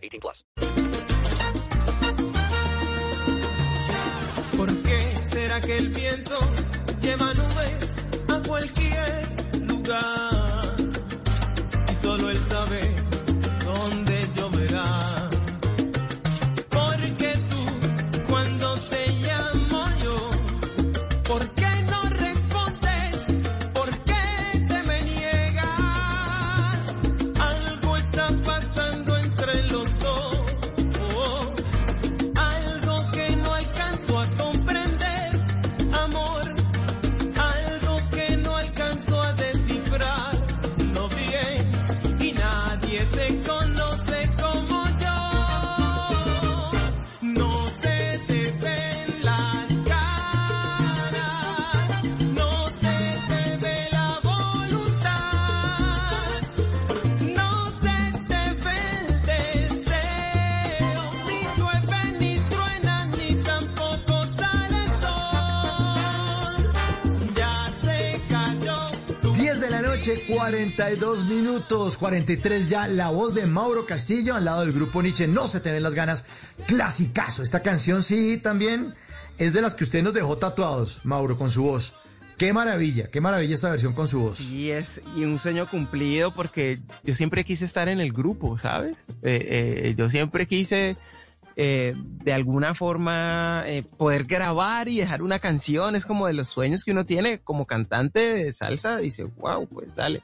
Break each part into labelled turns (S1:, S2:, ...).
S1: 18 plus.
S2: ¿Por qué será que el viento lleva nubes a cualquier lugar? Y solo él sabe
S3: noche, 42 minutos, 43 ya, la voz de Mauro Castillo al lado del grupo Nietzsche, no se te ven las ganas, clasicazo, esta canción sí también es de las que usted nos dejó tatuados, Mauro, con su voz. Qué maravilla, qué maravilla esta versión con su voz.
S4: Y es y un sueño cumplido porque yo siempre quise estar en el grupo, ¿sabes? Eh, eh, yo siempre quise eh, de alguna forma eh, poder grabar y dejar una canción. Es como de los sueños que uno tiene como cantante de salsa. Dice, wow, pues dale.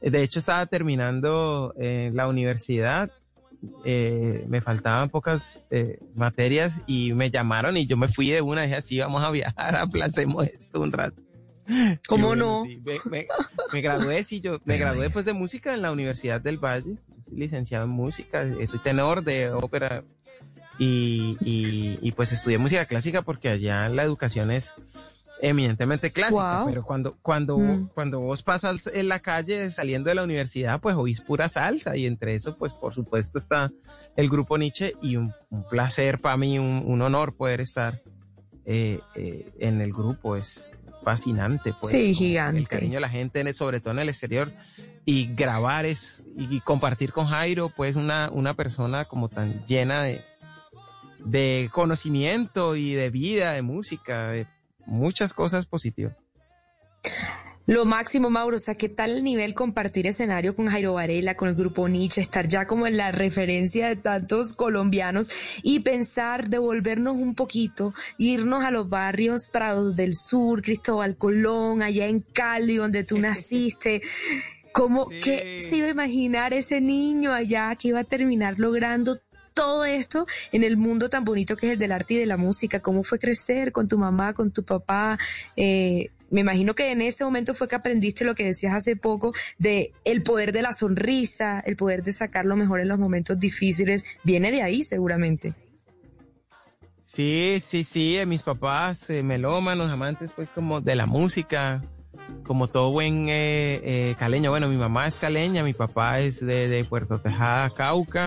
S4: Eh, De hecho, estaba terminando eh, la universidad. me faltaban pocas materias y me llamaron y yo me fui de una. Dije así, vamos a viajar, aplacemos esto un rato.
S5: ¿Cómo no?
S4: sí, me, me- me gradué, sí, yo me gradué pues de música en la Universidad del Valle, licenciado en música, soy tenor de ópera y, y, y, pues estudié música clásica porque allá la educación es eminentemente clásica, pero cuando, cuando,
S5: Mm.
S4: cuando vos pasas en la calle saliendo de la universidad, pues oís pura salsa y entre eso, pues por supuesto está el grupo Nietzsche y un, un placer para mí, un, un honor poder estar eh, eh, en el grupo, es fascinante. Pues,
S5: Sí, gigante.
S4: El cariño de la gente, sobre todo en el exterior, y grabar es, y compartir con Jairo, pues una, una persona como tan llena de, de conocimiento y de vida, de música, de muchas cosas positivas.
S5: Lo máximo, Mauro, o sea, ¿qué tal el nivel compartir escenario con Jairo Varela, con el grupo Nietzsche, estar ya como en la referencia de tantos colombianos y pensar, devolvernos un poquito, irnos a los barrios Prados del Sur, Cristóbal Colón, allá en Cali, donde tú naciste? ¿Cómo,
S4: Sí.
S5: qué se iba a imaginar ese niño allá que iba a terminar logrando todo esto en el mundo tan bonito que es el del arte y de la música? ¿Cómo fue crecer con tu mamá, con tu papá? Eh, me imagino que en ese momento fue que aprendiste lo que decías hace poco de el poder de la sonrisa, el poder de sacar lo mejor en los momentos difíciles. Viene de ahí seguramente.
S4: Sí, sí, sí, eh, mis papás, eh, melómanos, amantes pues como de la música, como todo buen eh, eh, caleño. Bueno, mi mamá es caleña, mi papá es de, de Puerto Tejada, Cauca.